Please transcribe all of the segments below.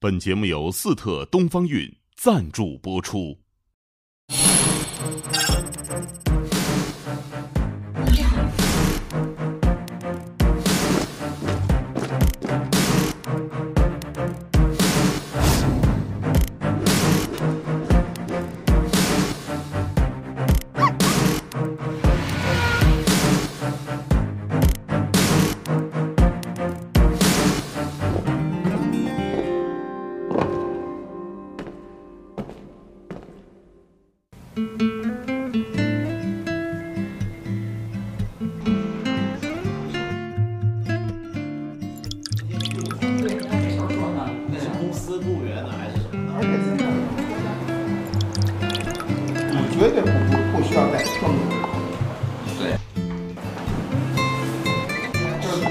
本节目由四特东方韵赞助播出。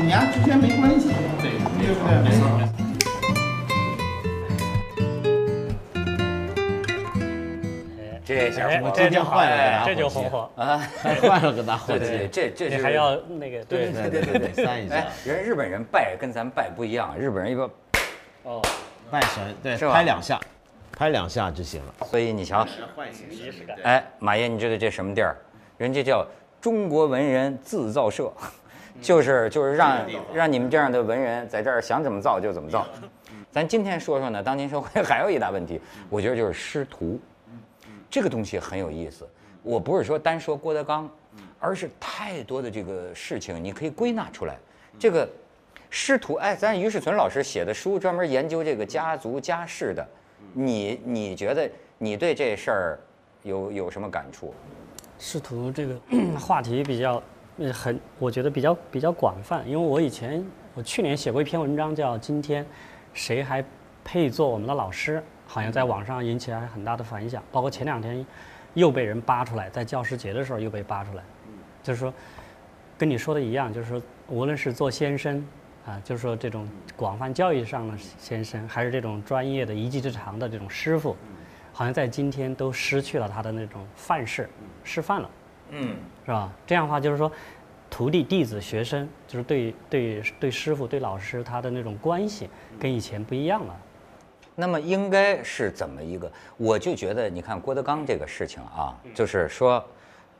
你俩之间没关系，对，对不对？没错。没错这下火了这就换了个打火这就红火。啊！换了个打火机，对对，这这是你还要那个对对对对对，三一下哎，，人日本人拜跟咱拜不一样，日本人一个，哦，拜神，对，是吧拍两下，拍两下就行了。所以你瞧，仪式感。哎，马爷，你知道这什么地儿？人家叫中国文人自造社，就是就是让让你们这样的文人在这儿想怎么造就怎么造。咱今天说说呢，当今社会 还有一大问题，我觉得就是师徒，这个东西很有意思。我不是说单说郭德纲，而是太多的这个事情你可以归纳出来。这个师徒，哎，咱于世存老师写的书专门研究这个家族家世的，你你觉得你对这事儿有有什么感触？师徒这个 话题比较，呃，很，我觉得比较比较广泛。因为我以前，我去年写过一篇文章，叫《今天谁还配做我们的老师》，好像在网上引起了很大的反响。包括前两天又被人扒出来，在教师节的时候又被扒出来，就是说，跟你说的一样，就是说，无论是做先生啊，就是说这种广泛教育上的先生，还是这种专业的一技之长的这种师傅，好像在今天都失去了他的那种范式，示范了。嗯，是吧？这样的话就是说，徒弟、弟子、学生，就是对对对师傅、对老师他的那种关系跟以前不一样了。那么应该是怎么一个？我就觉得，你看郭德纲这个事情啊，就是说，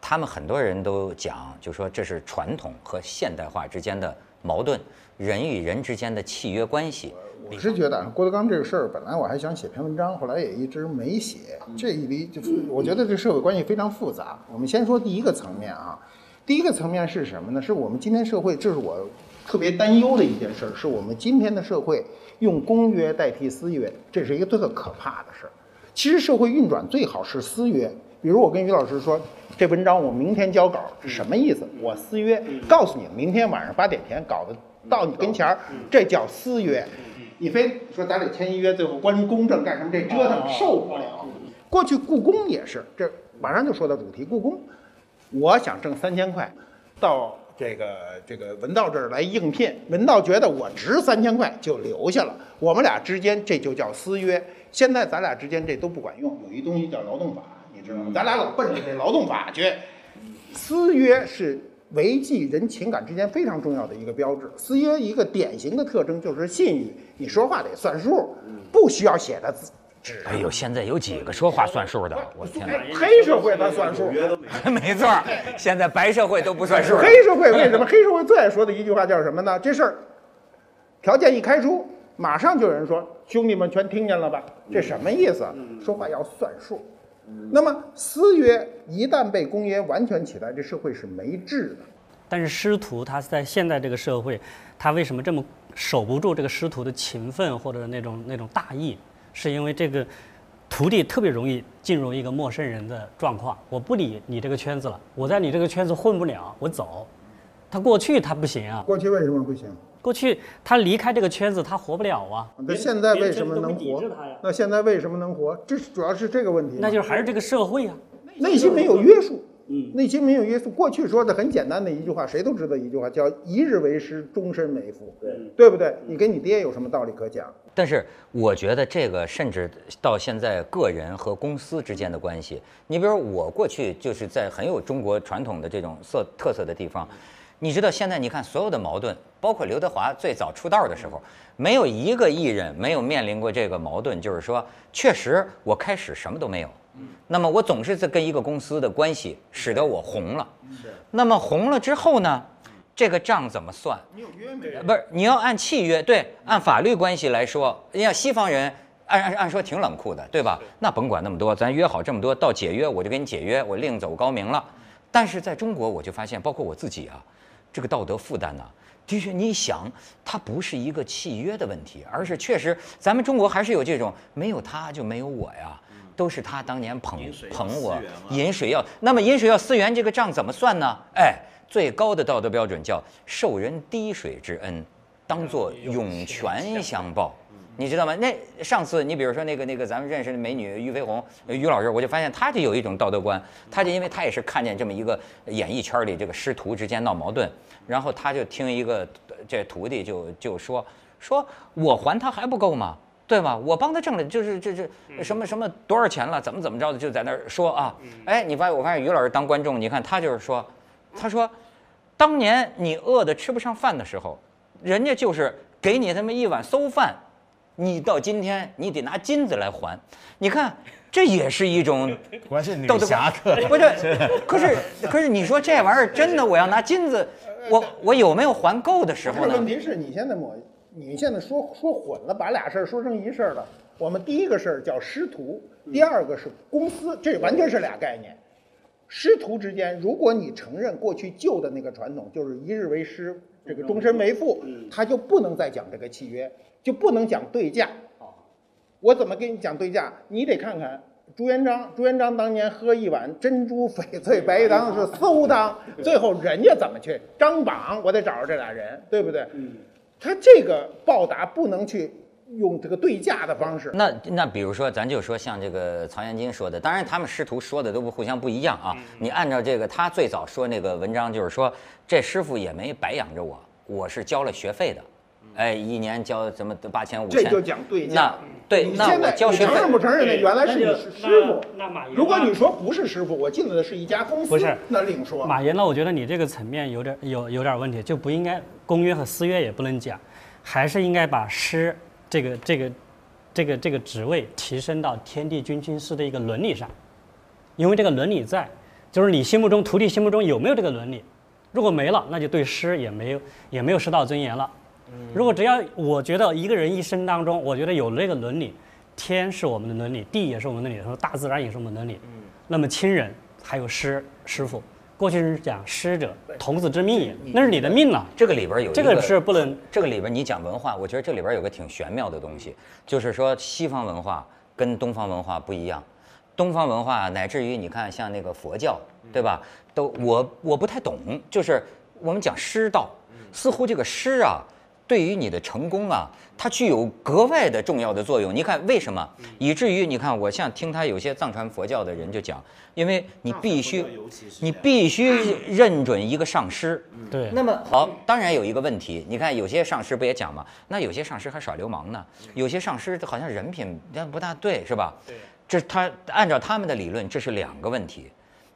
他们很多人都讲，就说这是传统和现代化之间的矛盾，人与人之间的契约关系。我是觉得啊郭德纲这个事儿，本来我还想写篇文章，后来也一直没写。这一离就是，我觉得这社会关系非常复杂。我们先说第一个层面啊，第一个层面是什么呢？是我们今天社会，这是我特别担忧的一件事儿，是我们今天的社会用公约代替私约，这是一个特可怕的事儿。其实社会运转最好是私约。比如我跟于老师说，这文章我明天交稿是什么意思？我私约，告诉你，明天晚上八点前稿子到你跟前儿，这叫私约。你非说咱得签一约，最后关于公正干什么？这折腾受不了。过去故宫也是，这马上就说到主题。故宫，我想挣三千块，到这个这个文道这儿来应聘，文道觉得我值三千块，就留下了。我们俩之间这就叫私约。现在咱俩之间这都不管用，有一东西叫劳动法，你知道吗？咱俩老奔着这劳动法去。私约是维系人情感之间非常重要的一个标志。私约一个典型的特征就是信誉，你说话得算数，不需要写在纸哎呦，现在有几个说话算数的？我天哪！黑社会他算数，没错，现在白社会都不算数。黑社会为什么？黑社会最爱说的一句话叫什么呢？这事儿条件一开出，马上就有人说：“兄弟们全听见了吧？”这什么意思？说话要算数。那么私约一旦被公约完全取代，这社会是没治的。但是师徒他在现在这个社会，他为什么这么守不住这个师徒的情分或者那种那种大义？是因为这个徒弟特别容易进入一个陌生人的状况。我不理你这个圈子了，我在你这个圈子混不了，我走。他过去他不行啊，过去为什么不行？过去他离开这个圈子他活不了啊。那现在为什么能活？那现在为什么能活？这主要是这个问题。那就是还是这个社会啊。内心没有约束，嗯，内心没有约束。过去说的很简单的一句话，谁都知道一句话，叫“一日为师，终身为父”，对，对不对？你跟你爹有什么道理可讲？但是我觉得这个甚至到现在个人和公司之间的关系，你比如我过去就是在很有中国传统的这种色特色的地方，你知道现在你看所有的矛盾，包括刘德华最早出道的时候，没有一个艺人没有面临过这个矛盾，就是说，确实我开始什么都没有，那么我总是在跟一个公司的关系使得我红了，那么红了之后呢，这个账怎么算？你有约没？不是，你要按契约，对，按法律关系来说，人家西方人按按按说挺冷酷的，对吧？那甭管那么多，咱约好这么多，到解约我就给你解约，我另走高明了。但是在中国，我就发现，包括我自己啊，这个道德负担呢、的确，你想，它不是一个契约的问题，而是确实，咱们中国还是有这种没有他就没有我呀，都是他当年捧捧我，饮水要那么饮水要思源，这个账怎么算呢？哎，最高的道德标准叫受人滴水之恩，当作涌泉相报。你知道吗？那上次你比如说那个那个咱们认识的美女俞飞鸿，呃于老师，我就发现她就有一种道德观，她就因为她也是看见这么一个演艺圈里这个师徒之间闹矛盾，然后她就听一个呃这徒弟就就说说我还他还不够吗？对吧？我帮他挣了，就是这这什么什么多少钱了，怎么怎么着的，就在那儿说啊。哎，你发现我发现于老师当观众，你看他就是说，他说，当年你饿得吃不上饭的时候，人家就是给你这么一碗馊饭，你到今天你得拿金子来还。你看，这也是一种 道德侠客。不是，可是可是你说这玩意儿真的，我要拿金子，我我有没有还够的时候呢这问？题是你现在抹，你现在说说混了，把俩事儿说成一事儿了。我们第一个事儿叫师徒，第二个是公司，这完全是俩概念。师徒之间，如果你承认过去旧的那个传统，就是一日为师，这个终身为父，他就不能再讲这个契约，就不能讲对价。我怎么跟你讲对价？你得看看朱元璋，朱元璋当年喝一碗珍珠翡翠白玉汤是馊汤，最后人家怎么去张榜？我得找着这俩人，对不对？他这个报答不能去用这个对价的方式。那那比如说，咱就说像这个曹元金说的，当然他们师徒说的都不互相不一样啊。你按照这个他最早说那个文章，就是说这师傅也没白养着我，我是交了学费的，哎，一年交什么八千五千，这就讲对价那。对，那我你现在交学费你承认不承认？那原来是你师傅。那那马云如果你说不是师傅，我进的是一家公司，不是那另说。马爷那？我觉得你这个层面有点有有点问题，就不应该公约和私约也不能讲，还是应该把师这个这个这个这个职位提升到天地君亲师的一个伦理上，因为这个伦理在，就是你心目中徒弟心目中有没有这个伦理，如果没了，那就对师也没有也没有师道尊严了。如果只要我觉得一个人一生当中，我觉得有了这个伦理，天是我们的伦理，地也是我们的伦理，说大自然也是我们的伦理。那么亲人还有师师傅，过去是讲师者童子之命也，那是你的命了。这个里边有一这个是不能这个里边你讲文化，我觉得这里边有个挺玄妙的东西，就是说西方文化跟东方文化不一样。东方文化乃至于你看像那个佛教，对吧？都我我不太懂，就是我们讲师道，似乎这个师啊，对于你的成功啊，它具有格外的重要的作用。你看为什么？以至于你看，我像听他有些藏传佛教的人就讲，因为你必须你必须认准一个上师。对。那么好，当然有一个问题，你看有些上师不也讲吗？那有些上师还耍流氓呢，有些上师好像人品但不大对，是吧？对。这他按照他们的理论，这是两个问题，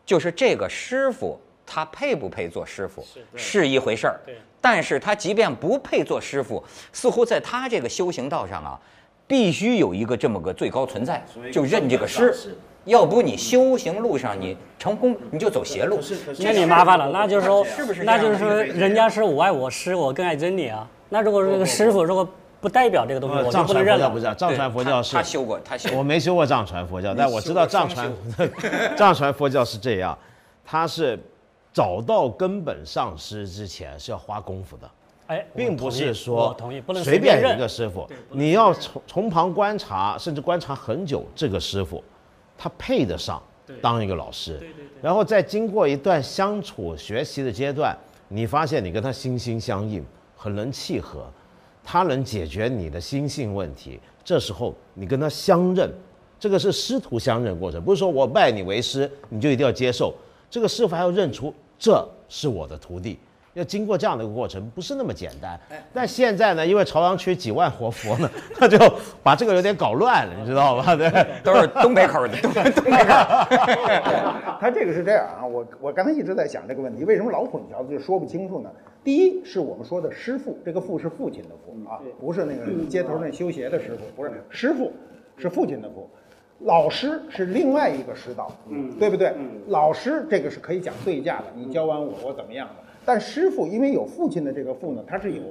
就是这个师傅他配不配做师傅是一回事儿，对但是他即便不配做师傅，似乎在他这个修行道上啊，必须有一个这么个最高存在，就认这个师。要不你修行路上你成功你就走邪路，那你麻烦了，那就是说，是不是那就是说，人家是我爱我师，我更爱真理啊。那如果这个师傅如果不代表这个东西，我就不能认了传佛教不。是啊，藏传佛教是他他修过，他修过我没修过藏传佛教，但我知道藏传 藏传佛教是这样，他是找到根本上师之前是要花功夫的，哎，并不是说我同意，不能随便一个。师傅，你要从从旁观察，甚至观察很久这个师傅，他配得上当一个老师，然后再经过一段相处学习的阶段，你发现你跟他心心相印，很能契合，他能解决你的心性问题，这时候你跟他相认，这个是师徒相认过程，不是说我拜你为师，你就一定要接受，这个师傅还要认出这是我的徒弟，要经过这样的一个过程，不是那么简单。但现在呢，因为朝阳区几万活佛呢，他就把这个有点搞乱了，你知道吧？对，都是东北口的，东 东北口。他这个是这样啊，我我刚才一直在想这个问题，为什么老混淆就说不清楚呢？第一是我们说的师傅，这个父是父亲的父啊，不是那个街头那修鞋的师傅，不是师傅，是父亲的父。老师是另外一个师道，嗯，对不对？老师这个是可以讲对价的，你教完我，我怎么样的？但师傅因为有父亲的这个父呢，他是有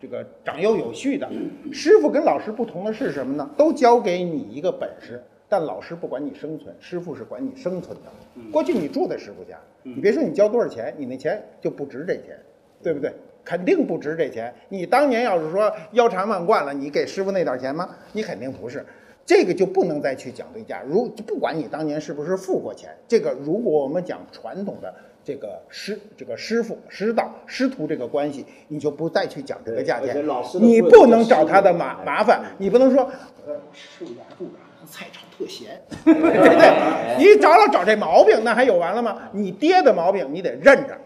这个长幼有序的。师傅跟老师不同的是什么呢？都教给你一个本事，但老师不管你生存，师傅是管你生存的。过去你住在师傅家，你别说你交多少钱，你那钱就不值这钱，对不对？肯定不值这钱。你当年要是说腰缠万贯了，你给师傅那点钱吗？你肯定不是。这个就不能再去讲对价。如不管你当年是不是付过钱，这个如果我们讲传统的这个师这个师傅师道师徒这个关系，你就不再去讲这个价钱。你不能找他的麻麻烦，你不能说呃师傅家住着，菜炒特咸，对不对？你找老找这毛病，那还有完了吗？你爹的毛病你得认着。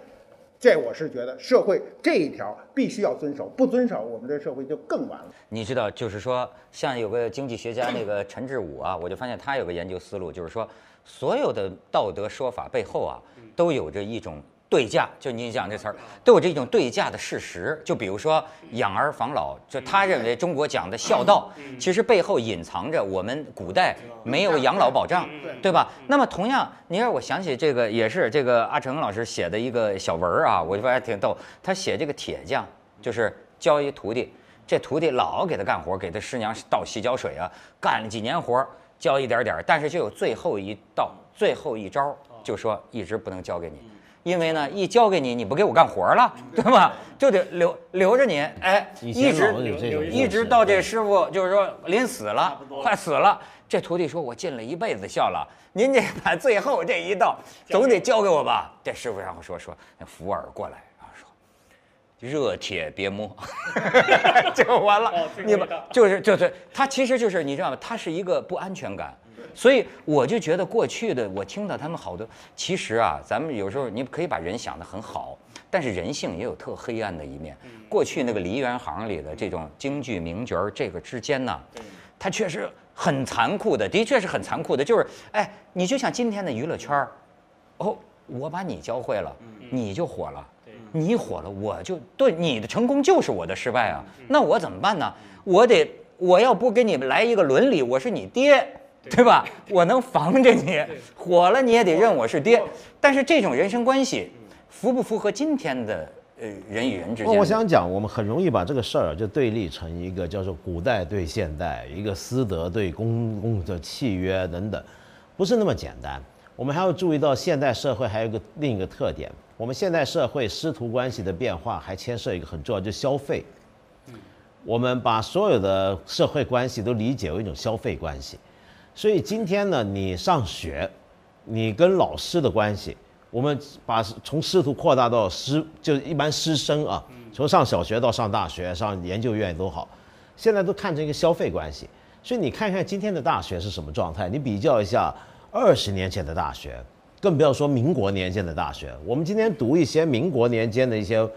这我是觉得社会这一条必须要遵守，不遵守我们这社会就更完了。你知道，就是说，像有个经济学家那个陈志武啊，我就发现他有个研究思路，就是说，所有的道德说法背后啊，都有着一种。对价，就你讲这词儿，都有这种对价的事实。就比如说养儿防老，就他认为中国讲的孝道，其实背后隐藏着我们古代没有养老保障，对吧？那么同样，你让我想起这个，也是这个阿成老师写的一个小文儿啊，我就发现挺逗。他写这个铁匠，就是教一徒弟，这徒弟老给他干活，给他师娘倒洗脚水啊，干了几年活，教一点点，但是就有最后一道、最后一招，就说一直不能教给你。因为呢，一交给你，你不给我干活了，对吧？就得留留着你，哎，一直一直到这师傅就是说临死了，快死了，这徒弟说：“我尽了一辈子孝了，您这把最后这一道总得交给我吧？”这师傅然后说说，扶耳过来，然后说：“热铁别摸，就完了。你们就是就是他其实就是你知道吗？他是一个不安全感。”所以我就觉得过去的我听到他们好多，其实啊，咱们有时候你可以把人想得很好，但是人性也有特黑暗的一面。过去那个梨园行里的这种京剧名角儿，这个之间呢，它确实很残酷的，的确是很残酷的。就是哎，你就像今天的娱乐圈儿，哦，我把你教会了，你就火了，你火了，我就对你的成功就是我的失败啊。那我怎么办呢？我得我要不给你们来一个伦理，我是你爹。对吧？我能防着你，火了你也得认我是爹。但是这种人生关系，符不符合今天的呃人与人之间？我想讲，我们很容易把这个事儿就对立成一个叫做古代对现代，一个私德对公共的契约等等，不是那么简单。我们还要注意到现代社会还有一个另一个特点，我们现代社会师徒关系的变化还牵涉一个很重要，就消费。我们把所有的社会关系都理解为一种消费关系。所以今天呢，你上学，你跟老师的关系，我们把从师徒扩大到师，就一般师生啊，从上小学到上大学、上研究院都好，现在都看成一个消费关系。所以你看看今天的大学是什么状态，你比较一下二十年前的大学，更不要说民国年间的大学。我们今天读一些民国年间的一些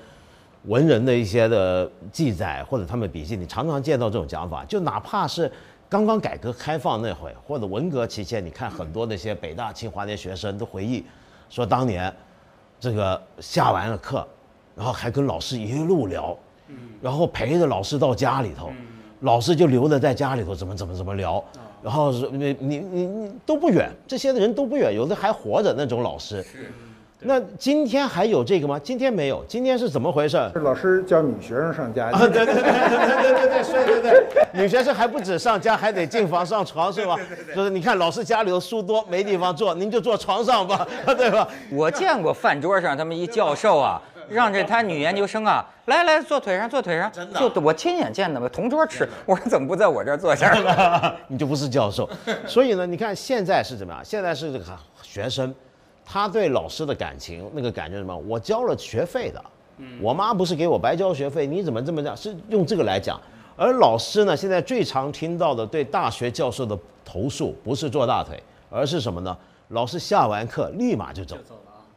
文人的一些的记载或者他们笔记，你常常见到这种讲法，就哪怕是。刚刚改革开放那会，或者文革期间，你看很多那些北大、清华那些学生都回忆，说当年，这个下完了课，然后还跟老师一路聊，然后陪着老师到家里头，老师就留着在家里头怎么怎么怎么聊，然后你你你你都不远，这些人都不远，有的还活着那种老师。那今天还有这个吗？今天没有。今天是怎么回事？是老师叫女学生上家。对对对对对对对，是，对对。女学生还不止上家，还得进房上床，是吧？就是你看，老师家里头书多，没地方坐，您就坐床上吧，对吧？我见过饭桌上他们一教授啊，让这他女研究生啊，来来坐腿上，坐腿上。真的。就我亲眼见的嘛，同桌吃。我说怎么不在我这儿坐下呢？你就不是教授。所以呢，你看现在是怎么样？现在是这个学生。他对老师的感情，那个感觉什么？我交了学费的，我妈不是给我白交学费，你怎么这么讲？是用这个来讲。而老师呢，现在最常听到的对大学教授的投诉，不是坐大腿，而是什么呢？老师下完课立马就走，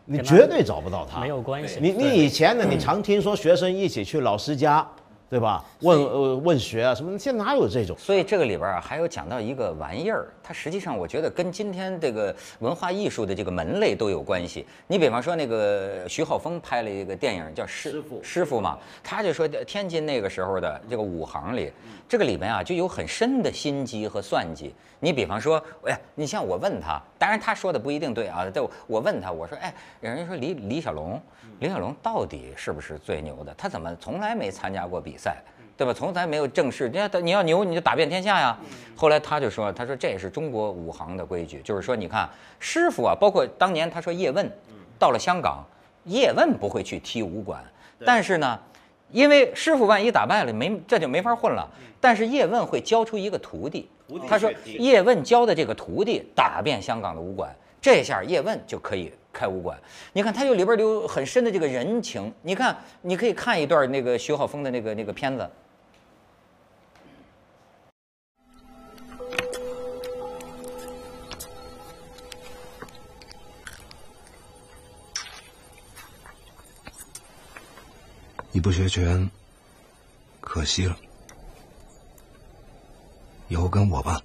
你绝对找不到他，没有关系。你你以前呢，你常听说学生一起去老师家。对吧？问呃问学啊什么？现在哪有这种？所以这个里边啊，还有讲到一个玩意儿，它实际上我觉得跟今天这个文化艺术的这个门类都有关系。你比方说那个徐浩峰拍了一个电影叫《师傅》，师傅嘛，他就说天津那个时候的这个武行里，这个里面啊就有很深的心机和算计。你比方说，哎，你像我问他，当然他说的不一定对啊。但我问他，我说，哎，有人说李李小龙，李小龙到底是不是最牛的？他怎么从来没参加过比赛，对吧？从来没有正式。你要你要牛，你就打遍天下呀。后来他就说，他说这也是中国武行的规矩，就是说，你看师傅啊，包括当年他说叶问，到了香港，叶问不会去踢武馆，但是呢。因为师傅万一打败了，没这就没法混了。但是叶问会教出一个徒弟，他说叶问教的这个徒弟打遍香港的武馆，这下叶问就可以开武馆。你看，他就里边有很深的这个人情。你看，你可以看一段那个徐浩峰的那个那个片子。你不学拳，可惜了。以后跟我吧。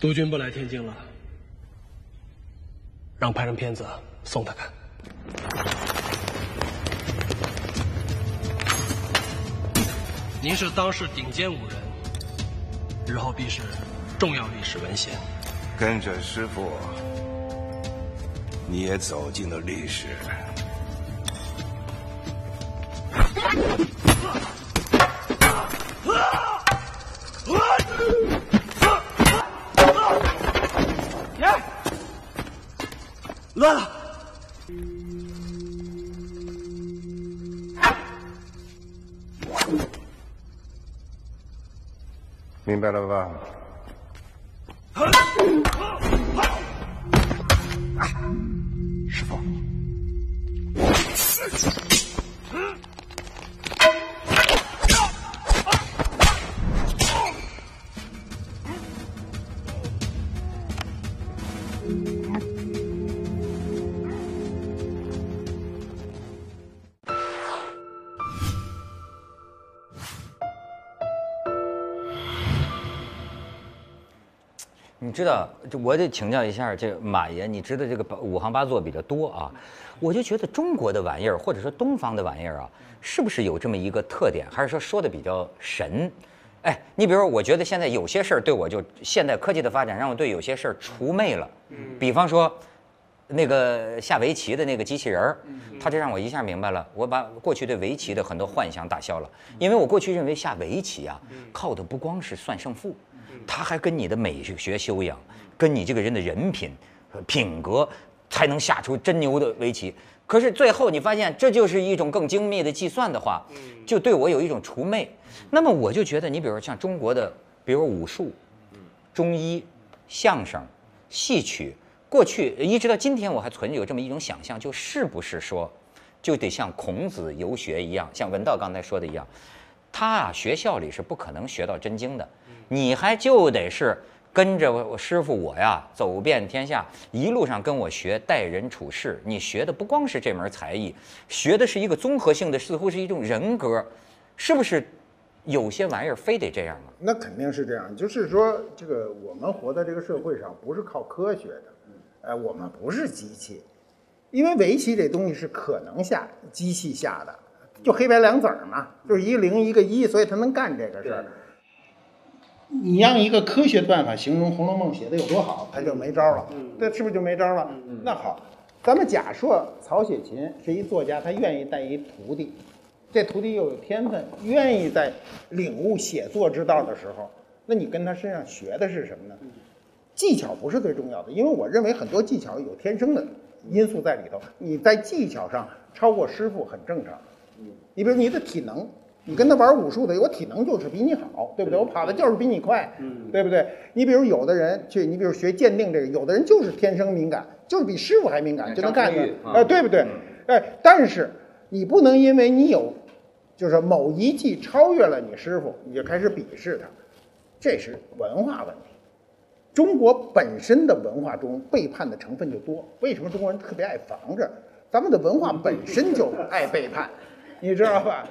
督军不来天津了，让拍成片子送他看。您是当世顶尖武人，日后必是重要历史文献。跟着师傅，你也走进了历史。了吧？师傅。知道，就我得请教一下这马爷，你知道这个五行八作比较多啊，我就觉得中国的玩意儿，或者说东方的玩意儿啊，是不是有这么一个特点，还是说说的比较神？哎，你比如说，我觉得现在有些事儿对我就现代科技的发展让我对有些事儿除魅了。嗯。比方说，那个下围棋的那个机器人儿，他就让我一下明白了，我把过去对围棋的很多幻想打消了，因为我过去认为下围棋啊，靠的不光是算胜负。他还跟你的美学修养，跟你这个人的人品、品格，才能下出真牛的围棋。可是最后你发现，这就是一种更精密的计算的话，就对我有一种除魅。那么我就觉得，你比如说像中国的，比如武术、中医、相声、戏曲，过去一直到今天，我还存有这么一种想象，就是不是说，就得像孔子游学一样，像文道刚才说的一样，他啊学校里是不可能学到真经的。你还就得是跟着我师傅我呀走遍天下，一路上跟我学待人处事。你学的不光是这门才艺，学的是一个综合性的，似乎是一种人格，是不是？有些玩意儿非得这样吗？那肯定是这样。就是说，这个我们活在这个社会上，不是靠科学的。哎，我们不是机器，因为围棋这东西是可能下机器下的，就黑白两子儿嘛，就是一个零一个一，所以它能干这个事儿。你让一个科学的办法形容《红楼梦》写的有多好，他就没招了。那是不是就没招了？那好，咱们假设曹雪芹是一作家，他愿意带一徒弟，这徒弟又有天分，愿意在领悟写作之道的时候，那你跟他身上学的是什么呢？技巧不是最重要的，因为我认为很多技巧有天生的，因素在里头。你在技巧上超过师傅很正常。你比如你的体能，你跟他玩武术的，我体能就是比你好，对不对？我跑的就是比你快，对不对？你比如有的人去，你比如学鉴定这个，有的人就是天生敏感，就是比师傅还敏感，就能干的，哎，对不对？哎，但是你不能因为你有，就是某一技超越了你师傅，你就开始鄙视他，这是文化问题。中国本身的文化中背叛的成分就多，为什么中国人特别爱防着？咱们的文化本身就爱背叛，你知道吧？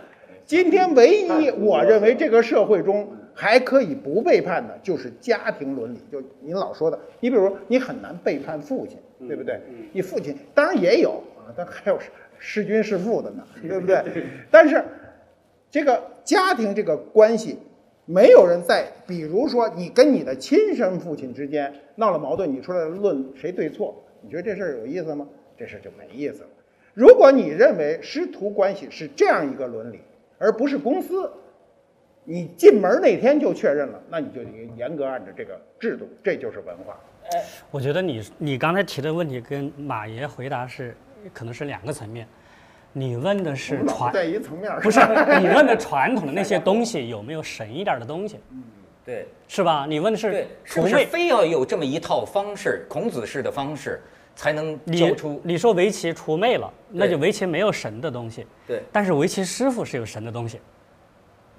今天唯一我认为这个社会中还可以不背叛的，就是家庭伦理。就您老说的，你比如你很难背叛父亲，对不对？你父亲当然也有啊，但还有弑君弑父的呢，对不对？但是这个家庭这个关系，没有人在，比如说你跟你的亲生父亲之间闹了矛盾，你出来论谁对错，你觉得这事儿有意思吗？这事就没意思了。如果你认为师徒关系是这样一个伦理，而不是公司，你进门那天就确认了，那你就得严格按照这个制度，这就是文化。我觉得你你刚才提的问题跟马爷回答是可能是两个层面。你问的是传在一层面不是 你问的传统的那些东西有没有神一点的东西？嗯，对，是吧？你问的是对，是不是非要有这么一套方式，孔子式的方式？才能教出。你说围棋出魅了，那就围棋没有神的东西。对。但是围棋师傅是有神的东西。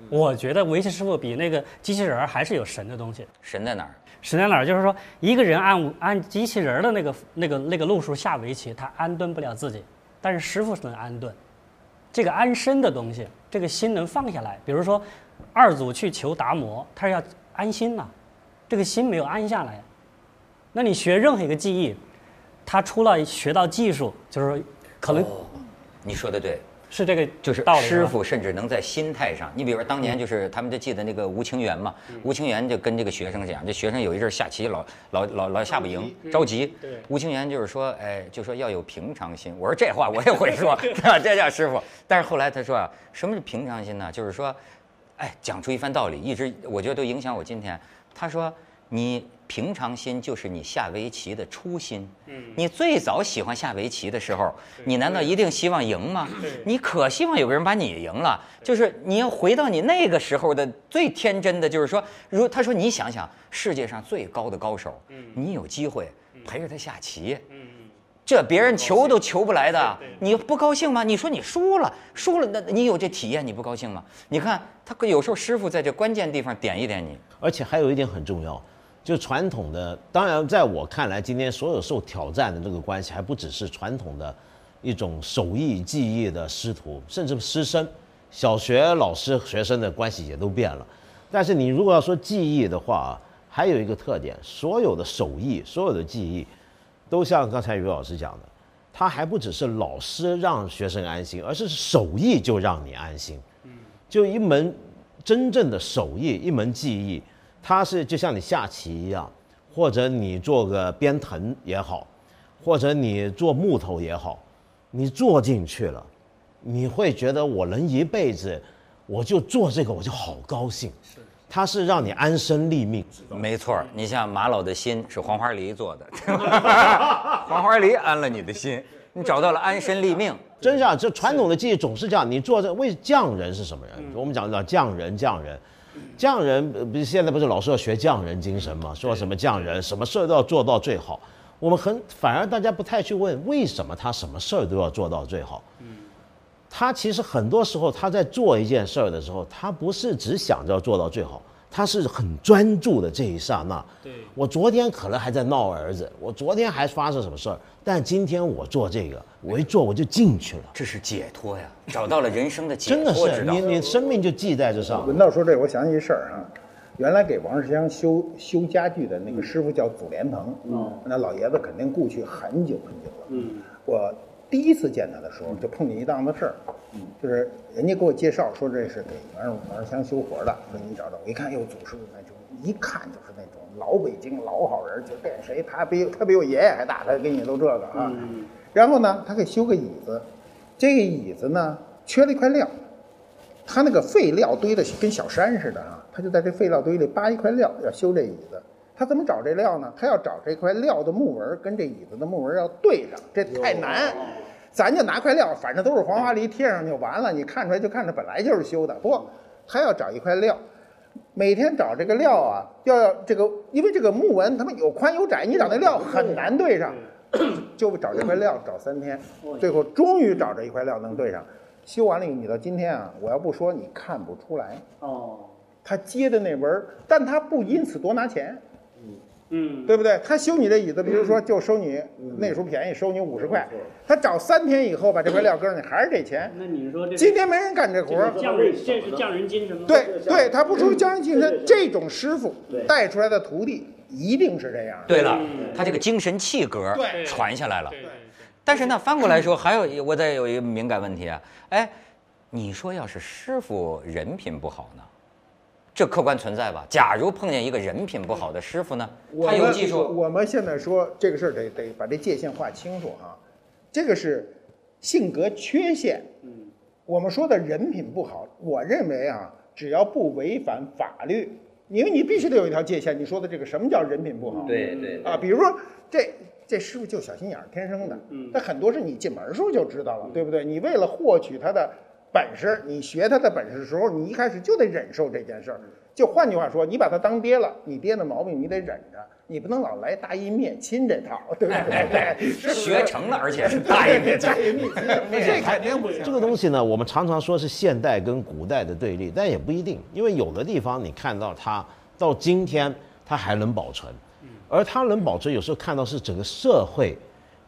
我觉得围棋师傅比那个机器人还是有神的东西。神在哪儿？神在哪儿？就是说，一个人按按机器人的那个那个那个路数下围棋，他安顿不了自己，但是师傅是能安顿。这个安身的东西，这个心能放下来。比如说，二祖去求达摩，他是要安心呐，这个心没有安下来。那你学任何一个技艺。他除了学到技术，就是可能，你说的对，是这个就是师傅甚至能在心态上。你比如说当年就是他们就记得那个吴清源嘛，吴清源就跟这个学生讲，这学生有一阵下棋老老老老下不赢，着急。吴清源就是说，哎，就说要有平常心。我说这话我也会说，这叫师傅。但是后来他说啊，什么是平常心呢？就是说，哎，讲出一番道理，一直我觉得都影响我今天。他说你。平常心就是你下围棋的初心。嗯，你最早喜欢下围棋的时候，你难道一定希望赢吗？你可希望有个人把你赢了。就是你要回到你那个时候的最天真的，就是说，如他说你想想，世界上最高的高手，你有机会陪着他下棋，这别人求都求不来的，你不高兴吗？你说你输了，输了，那你有这体验，你不高兴吗？你看他有时候师傅在这关键地方点一点你，而且还有一点很重要。就传统的，当然，在我看来，今天所有受挑战的这个关系，还不只是传统的，一种手艺技艺的师徒，甚至师生，小学老师学生的关系也都变了。但是你如果要说技艺的话，还有一个特点，所有的手艺，所有的技艺，都像刚才于老师讲的，他还不只是老师让学生安心，而是手艺就让你安心。嗯就一门真正的手艺，一门技艺。它是就像你下棋一样，或者你做个编藤也好，或者你做木头也好，你做进去了，你会觉得我能一辈子，我就做这个我就好高兴。是，它是让你安身立命。没错，你像马老的心是黄花梨做的，黄花梨安了你的心，你找到了安身立命。真是啊，这传统的技艺总是这样，你做这为匠人是什么人？我们讲到匠人，匠人。匠人不是现在不是老说要学匠人精神吗？说什么匠人什么事儿都要做到最好。我们很反而大家不太去问为什么他什么事儿都要做到最好。嗯，他其实很多时候他在做一件事儿的时候，他不是只想着要做到最好。他是很专注的这一刹那。对，我昨天可能还在闹儿子，我昨天还发生什么事儿，但今天我做这个，我一做我就进去了，这是解脱呀，找到了人生的解脱。真的是，你你生命就系在这上。文道说这，我想起一事儿啊，原来给王世襄修修家具的那个师傅叫祖连鹏，嗯，那老爷子肯定故去很久很久了，嗯，我。第一次见他的时候，就碰见一档子事儿，就是人家给我介绍说这是给王王世襄修活的，说你找找。我一看，哟，祖师傅那就一看就是那种老北京老好人，就跟谁他比他比我爷爷还大，他给你都这个啊。然后呢，他给修个椅子，这个椅子呢缺了一块料，他那个废料堆的跟小山似的啊，他就在这废料堆里扒一块料要修这椅子。他怎么找这料呢？他要找这块料的木纹跟这椅子的木纹要对上，这太难。咱就拿块料，反正都是黄花梨贴上就完了，你看出来就看着本来就是修的。不，他要找一块料，每天找这个料啊，要要这个，因为这个木纹他们有宽有窄，你找那料很难对上，就找这块料找三天，最后终于找着一块料能对上。修完了，你到今天啊，我要不说你看不出来哦，他接的那纹儿，但他不因此多拿钱。嗯，对不对？他修你的椅子，比如说就收你那时候便宜，收你五十块。他找三天以后把这块料搁上你，还是这钱。那你说这今天没人干这活儿，匠人这是匠人精神吗？对对，他不出匠人精神，这种师傅带出来的徒弟一定是这样。对了，他这个精神气格传下来了。但是呢翻过来说，还有我再有一个敏感问题啊，哎，你说要是师傅人品不好呢？这客观存在吧？假如碰见一个人品不好的师傅呢？他有技术。我们现在说这个事儿得得把这界限划清楚啊。这个是性格缺陷。嗯。我们说的人品不好，我认为啊，只要不违反法律，因为你必须得有一条界限。你说的这个什么叫人品不好？对对。啊，比如说这这师傅就小心眼儿，天生的。嗯。但很多是你进门时候就知道了，对不对？你为了获取他的。本事，你学他的本事的时候，你一开始就得忍受这件事儿。就换句话说，你把他当爹了，你爹的毛病你得忍着，你不能老来大义灭亲这套，对不对？学成了，而且是大义灭亲，这肯定不行。这个东西呢，我们常常说是现代跟古代的对立，但也不一定，因为有的地方你看到它到今天它还能保存，而它能保存，有时候看到是整个社会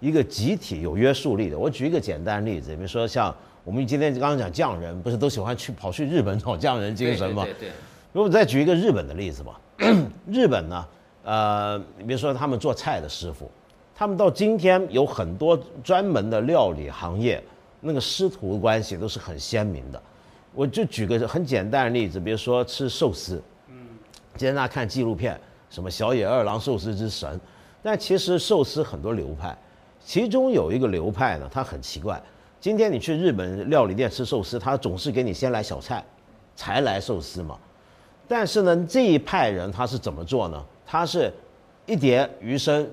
一个集体有约束力的。我举一个简单例子，比如说像。我们今天刚刚讲匠人，不是都喜欢去跑去日本找匠人精神吗？对对。如果再举一个日本的例子吧，日本呢，呃，比如说他们做菜的师傅，他们到今天有很多专门的料理行业，那个师徒关系都是很鲜明的。我就举个很简单的例子，比如说吃寿司，嗯，今天大家看纪录片，什么小野二郎寿司之神，但其实寿司很多流派，其中有一个流派呢，它很奇怪。今天你去日本料理店吃寿司，他总是给你先来小菜，才来寿司嘛。但是呢，这一派人他是怎么做呢？他是一碟鱼生、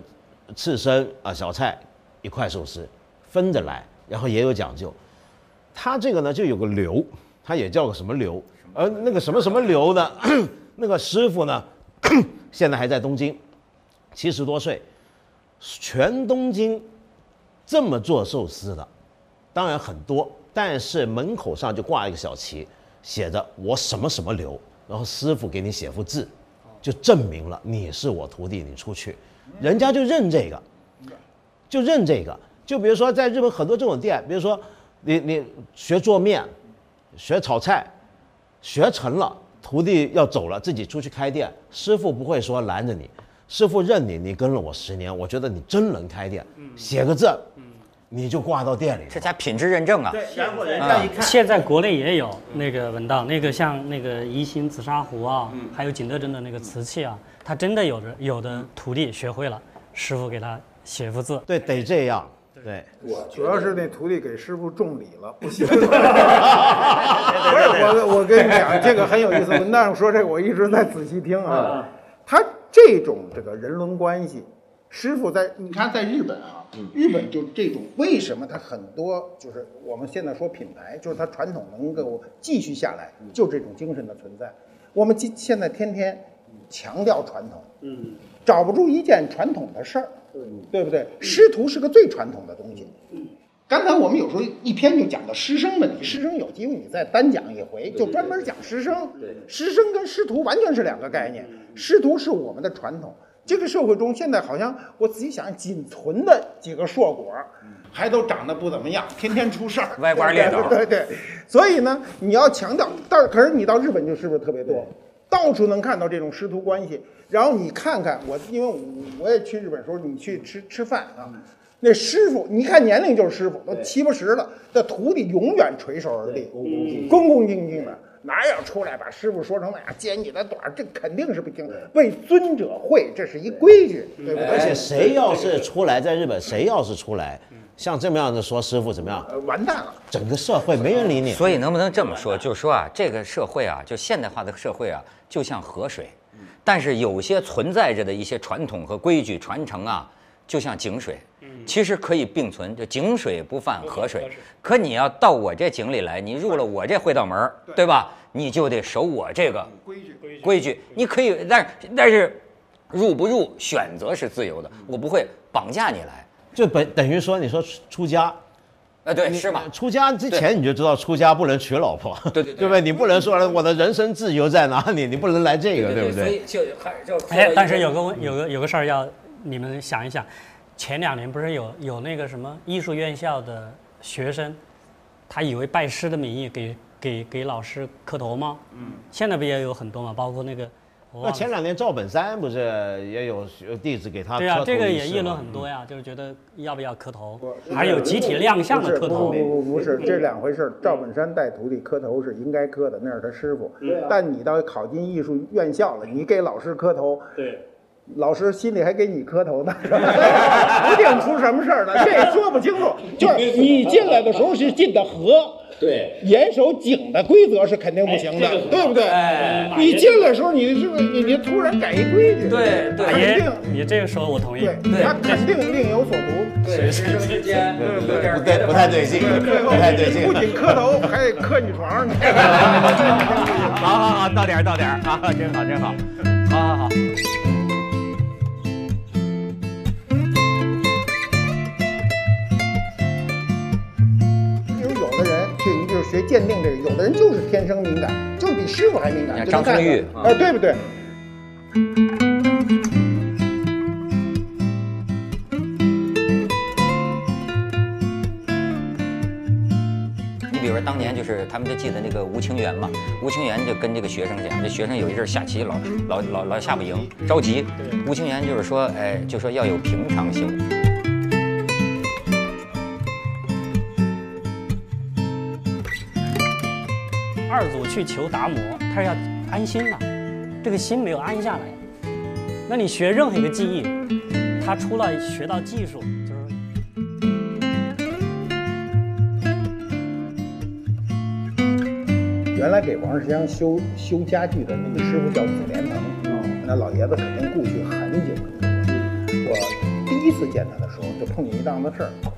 刺身啊小菜，一块寿司分着来，然后也有讲究。他这个呢就有个流，他也叫个什么流，而那个什么什么流呢？那个师傅呢，现在还在东京，七十多岁，全东京这么做寿司的。当然很多，但是门口上就挂一个小旗，写着我什么什么流，然后师傅给你写幅字，就证明了你是我徒弟，你出去，人家就认这个，就认这个。就比如说在日本很多这种店，比如说你你学做面，学炒菜，学成了，徒弟要走了，自己出去开店，师傅不会说拦着你，师傅认你，你跟了我十年，我觉得你真能开店，写个字。你就挂到店里，这家品质认证啊。对，然后人家一看，现在国内也有那个文档，那个像那个宜兴紫砂壶啊，还有景德镇的那个瓷器啊，他真的有的有的徒弟学会了，师傅给他写幅字。对，得这样。对，我主要是那徒弟给师傅重礼了，不行。不是我，我跟你讲，这个很有意思。文道说这个，我一直在仔细听啊。他这种这个人伦关系。师傅在，你看在日本啊，日本就这种，为什么它很多就是我们现在说品牌，就是它传统能够继续下来，就这种精神的存在。我们今现在天天强调传统，嗯，找不出一件传统的事儿，对不对？师徒是个最传统的东西。刚才我们有时候一篇就讲到师生问题，师生有机会你再单讲一回，就专门讲师生。师生跟师徒完全是两个概念，师徒是我们的传统。这个社会中，现在好像我仔细想，仅存的几个硕果，还都长得不怎么样，天天出事儿，歪瓜裂枣。对对，所以呢，你要强调，但是可是你到日本就是不是特别多，到处能看到这种师徒关系。然后你看看我，因为我也去日本时候，你去吃吃饭啊，那师傅，你看年龄就是师傅，都七八十了，那徒弟永远垂手而立，恭恭敬敬的。哪有出来把师傅说成那样揭你的短？这肯定是不行。为尊者讳，这是一规矩，对不对？而且谁要是出来，在日本谁要是出来，像这么样子说师傅怎么样？完蛋了，整个社会没人理你。所以能不能这么说？就是说啊，这个社会啊，就现代化的社会啊，就像河水，但是有些存在着的一些传统和规矩传承啊，就像井水，其实可以并存，就井水不犯河水。可你要到我这井里来，你入了我这会道门，对吧？你就得守我这个规矩规矩。你可以，但是但是入不入选择是自由的，我不会绑架你来。就本等于说，你说出出家，啊，对，是吧？出家之前你就知道出家不能娶老婆，对对对不对？你不能说我的人生自由在哪里，你不能来这个，对不对？所以就还就哎，但是有个问，有个有个事儿要你们想一想，前两年不是有有那个什么艺术院校的学生，他以为拜师的名义给给给老师磕头吗？嗯，现在不也有很多嘛，包括那个。那前两年赵本山不是也有弟子给他对啊，这个也议论很多呀，就是觉得要不要磕头，还有集体亮相的磕头。不不不，不是这两回事。赵本山带徒弟磕头是应该磕的，那是他师傅。但你到考进艺术院校了，你给老师磕头，对，老师心里还给你磕头呢，不定出什么事儿呢，这也说不清楚。就是你进来的时候是进的河。对，严守井的规则是肯定不行的，对不对？哎，你进来的时候，你是不是你你突然改一规矩？对对，肯定。你这个说我同意。对，他肯定另有所图。对，师生之间不对，不太对劲，不太对劲。不仅磕头，还得磕你床上。好好好，到点儿到点儿啊，真好真好。学鉴定这个，有的人就是天生敏感，就是比师傅还敏感。张春玉，哎，对不对？你比如说当年就是他们就记得那个吴清源嘛，吴清源就跟这个学生讲，这学生有一阵下棋老老老老下不赢，着急。吴清源就是说，哎，就说要有平常心。二祖去求达摩，他是要安心的，这个心没有安下来。那你学任何一个技艺，他除了学到技术，就是原来给王世襄修修家具的那个师傅叫祖连鹏，那老爷子肯定故去很久很久。我第一次见他的时候，就碰见一档子事儿，就是。